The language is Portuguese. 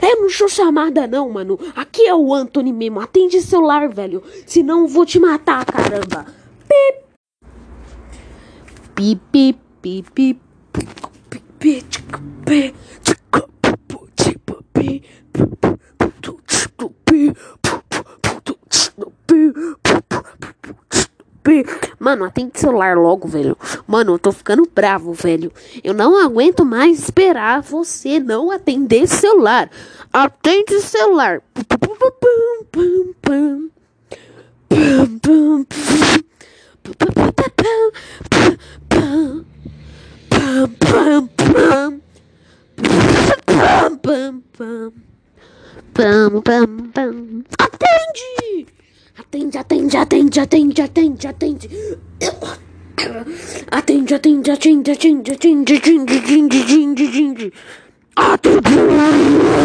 É, não sou chamada não, mano. Aqui é o Anthony mesmo. Atende celular, velho. Senão eu vou te matar, caramba. Pip. Pip, pip, pip, pip. Mano, atende celular logo, velho. Mano, eu tô ficando bravo, velho. Eu não aguento mais esperar você não atender celular. Atende celular. Atende! Atende, atende, atende, atende, atende. Atende, atende, atende, atende, atende, atende, atende, atende, atende. Atende.